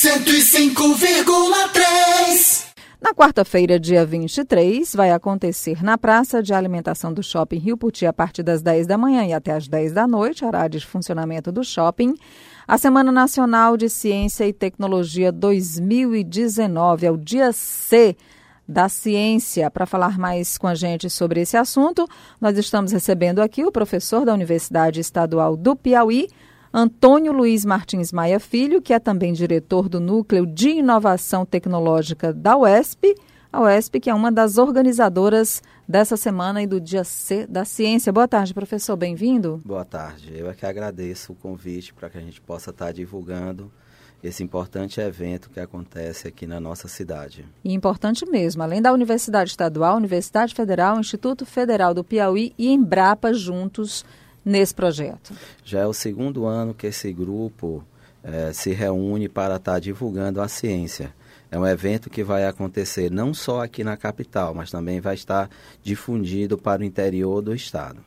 105,3. Na quarta-feira, dia 23, vai acontecer na Praça de Alimentação do Shopping Rio Puti, a partir das 10 da manhã e até as 10 da noite, horário de funcionamento do shopping, a Semana Nacional de Ciência e Tecnologia 2019, é o dia C da ciência. Para falar mais com a gente sobre esse assunto, nós estamos recebendo aqui o professor da Universidade Estadual do Piauí, Antônio Luiz Martins Maia Filho, que é também diretor do Núcleo de Inovação Tecnológica da UESP, a UESP, que é uma das organizadoras dessa semana e do Dia C da Ciência. Boa tarde, professor, bem-vindo. Boa tarde, eu é que agradeço o convite para que a gente possa estar divulgando esse importante evento que acontece aqui na nossa cidade. E importante mesmo, além da Universidade Estadual, Universidade Federal, Instituto Federal do Piauí e Embrapa juntos nesse projeto? Já é o segundo ano que esse grupo é, se reúne para estar tá divulgando a ciência. É um evento que vai acontecer não só aqui na capital, mas também vai estar difundido para o interior do estado.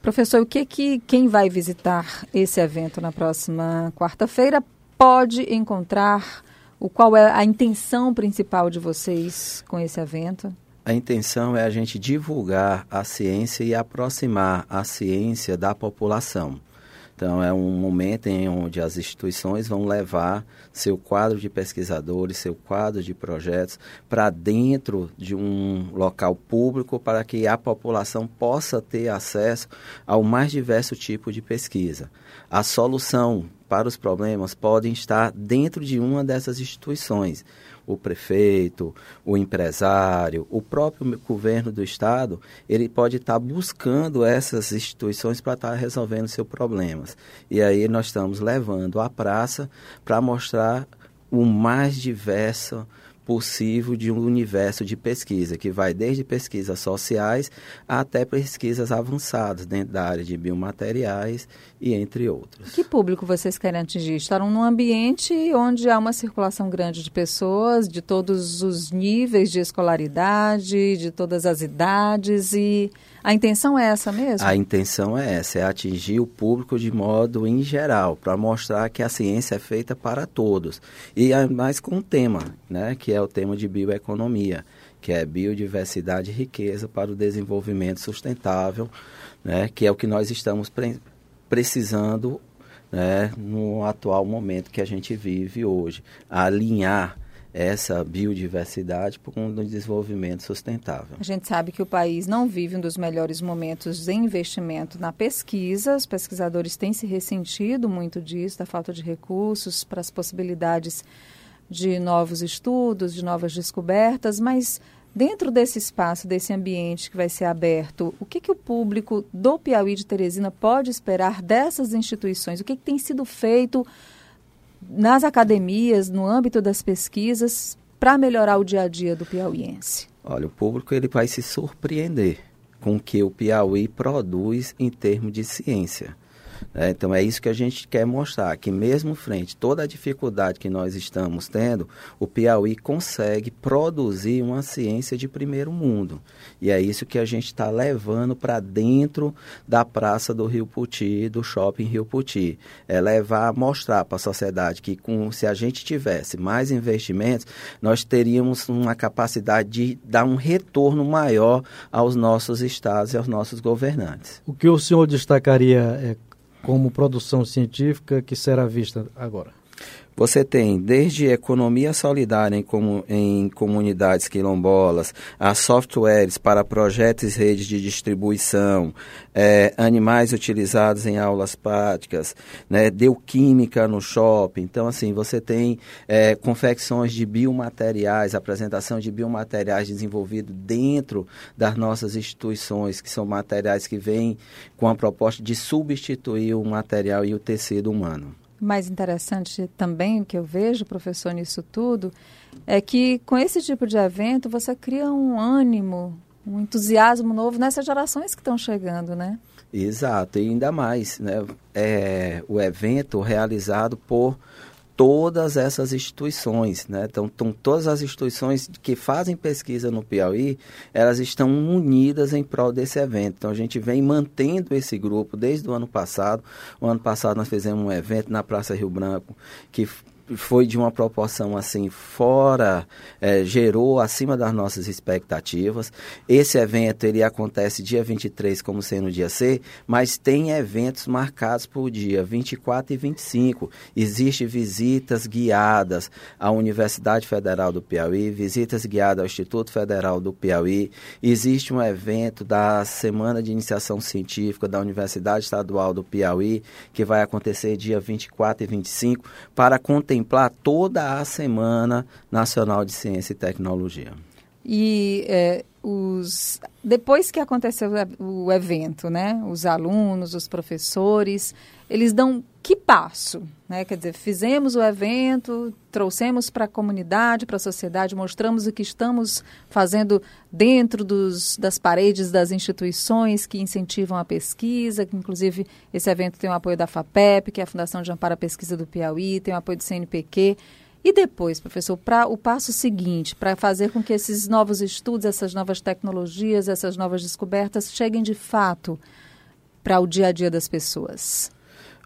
Professor, o que, que quem vai visitar esse evento na próxima quarta-feira pode encontrar? O qual é a intenção principal de vocês com esse evento? A intenção é a gente divulgar a ciência e aproximar a ciência da população. Então, é um momento em onde as instituições vão levar seu quadro de pesquisadores, seu quadro de projetos para dentro de um local público para que a população possa ter acesso ao mais diverso tipo de pesquisa. A solução para os problemas podem estar dentro de uma dessas instituições o prefeito, o empresário, o próprio governo do estado, ele pode estar buscando essas instituições para estar resolvendo seus problemas. E aí nós estamos levando a praça para mostrar o mais diverso possível de um universo de pesquisa, que vai desde pesquisas sociais até pesquisas avançadas dentro da área de biomateriais e entre outros. Que público vocês querem atingir? Estarão num ambiente onde há uma circulação grande de pessoas, de todos os níveis de escolaridade, de todas as idades e a intenção é essa mesmo? A intenção é essa, é atingir o público de modo em geral, para mostrar que a ciência é feita para todos. E mais com um tema, né, que é o tema de bioeconomia, que é biodiversidade e riqueza para o desenvolvimento sustentável, né, que é o que nós estamos pre precisando né, no atual momento que a gente vive hoje. Alinhar essa biodiversidade com um desenvolvimento sustentável. A gente sabe que o país não vive um dos melhores momentos em investimento na pesquisa. Os pesquisadores têm se ressentido muito disso, da falta de recursos para as possibilidades de novos estudos, de novas descobertas, mas dentro desse espaço, desse ambiente que vai ser aberto, o que, que o público do Piauí de Teresina pode esperar dessas instituições? O que, que tem sido feito nas academias, no âmbito das pesquisas, para melhorar o dia a dia do piauiense? Olha, o público ele vai se surpreender com o que o Piauí produz em termos de ciência. É, então é isso que a gente quer mostrar, que mesmo frente toda a dificuldade que nós estamos tendo, o Piauí consegue produzir uma ciência de primeiro mundo. E é isso que a gente está levando para dentro da praça do Rio Puti, do shopping Rio Puti. É levar, mostrar para a sociedade que com, se a gente tivesse mais investimentos, nós teríamos uma capacidade de dar um retorno maior aos nossos estados e aos nossos governantes. O que o senhor destacaria é como produção científica que será vista agora? Você tem desde economia solidária em, comu em comunidades quilombolas, a softwares para projetos e redes de distribuição, é, animais utilizados em aulas práticas, né, deu química no shopping. Então, assim, você tem é, confecções de biomateriais, apresentação de biomateriais desenvolvidos dentro das nossas instituições, que são materiais que vêm com a proposta de substituir o material e o tecido humano mais interessante também que eu vejo, professor, nisso tudo, é que com esse tipo de evento você cria um ânimo, um entusiasmo novo nessas gerações que estão chegando, né? Exato, e ainda mais, né? É, o evento realizado por todas essas instituições, né? Então, então, todas as instituições que fazem pesquisa no Piauí, elas estão unidas em prol desse evento. Então, a gente vem mantendo esse grupo desde o ano passado. O ano passado nós fizemos um evento na Praça Rio Branco que foi de uma proporção assim fora, é, gerou acima das nossas expectativas. Esse evento ele acontece dia 23 como sendo dia C, mas tem eventos marcados por dia 24 e 25. Existem visitas guiadas à Universidade Federal do Piauí, visitas guiadas ao Instituto Federal do Piauí. Existe um evento da Semana de Iniciação Científica da Universidade Estadual do Piauí, que vai acontecer dia 24 e 25, para contemplar toda a Semana Nacional de Ciência e Tecnologia. E é, os, depois que aconteceu o evento, né, os alunos, os professores, eles dão que passo? Né? Quer dizer, fizemos o evento, trouxemos para a comunidade, para a sociedade, mostramos o que estamos fazendo dentro dos, das paredes das instituições que incentivam a pesquisa, que inclusive esse evento tem o apoio da FAPEP, que é a Fundação de Amparo à Pesquisa do Piauí, tem o apoio do CNPq. E depois, professor, para o passo seguinte, para fazer com que esses novos estudos, essas novas tecnologias, essas novas descobertas cheguem de fato para o dia a dia das pessoas?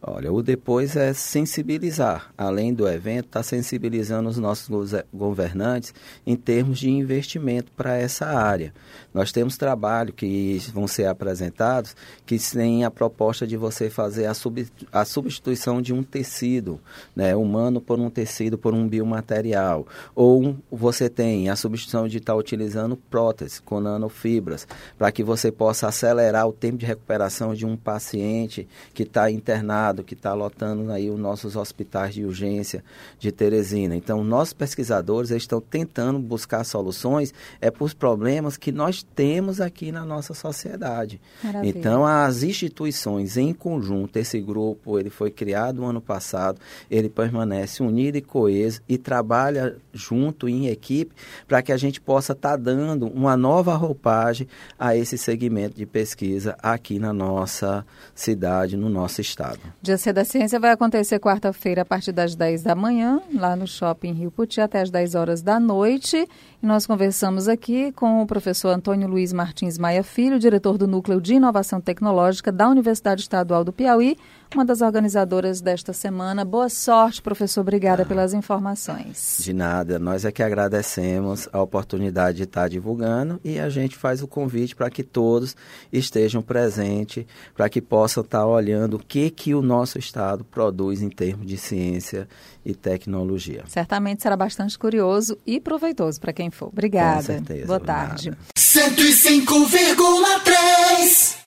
Olha, o depois é sensibilizar. Além do evento, está sensibilizando os nossos governantes em termos de investimento para essa área. Nós temos trabalho que vão ser apresentados que têm a proposta de você fazer a, sub, a substituição de um tecido né, humano por um tecido por um biomaterial. Ou você tem a substituição de estar tá utilizando prótese com nanofibras, para que você possa acelerar o tempo de recuperação de um paciente que está internado que está lotando aí os nossos hospitais de urgência de Teresina. Então, nossos pesquisadores estão tentando buscar soluções é para os problemas que nós temos aqui na nossa sociedade. Maravilha. Então, as instituições em conjunto, esse grupo, ele foi criado no ano passado, ele permanece unido e coeso e trabalha junto em equipe para que a gente possa estar tá dando uma nova roupagem a esse segmento de pesquisa aqui na nossa cidade, no nosso estado. Dia C da Ciência vai acontecer quarta-feira a partir das 10 da manhã, lá no Shopping Rio Puti, até as 10 horas da noite. E nós conversamos aqui com o professor Antônio Luiz Martins Maia Filho, diretor do Núcleo de Inovação Tecnológica da Universidade Estadual do Piauí, uma das organizadoras desta semana. Boa sorte, professor. Obrigada ah, pelas informações. De nada. Nós é que agradecemos a oportunidade de estar divulgando e a gente faz o convite para que todos estejam presentes, para que possam estar olhando o que, que o nosso Estado produz em termos de ciência e tecnologia. Certamente será bastante curioso e proveitoso para quem for. Obrigada. Com certeza. Boa tarde. 105,3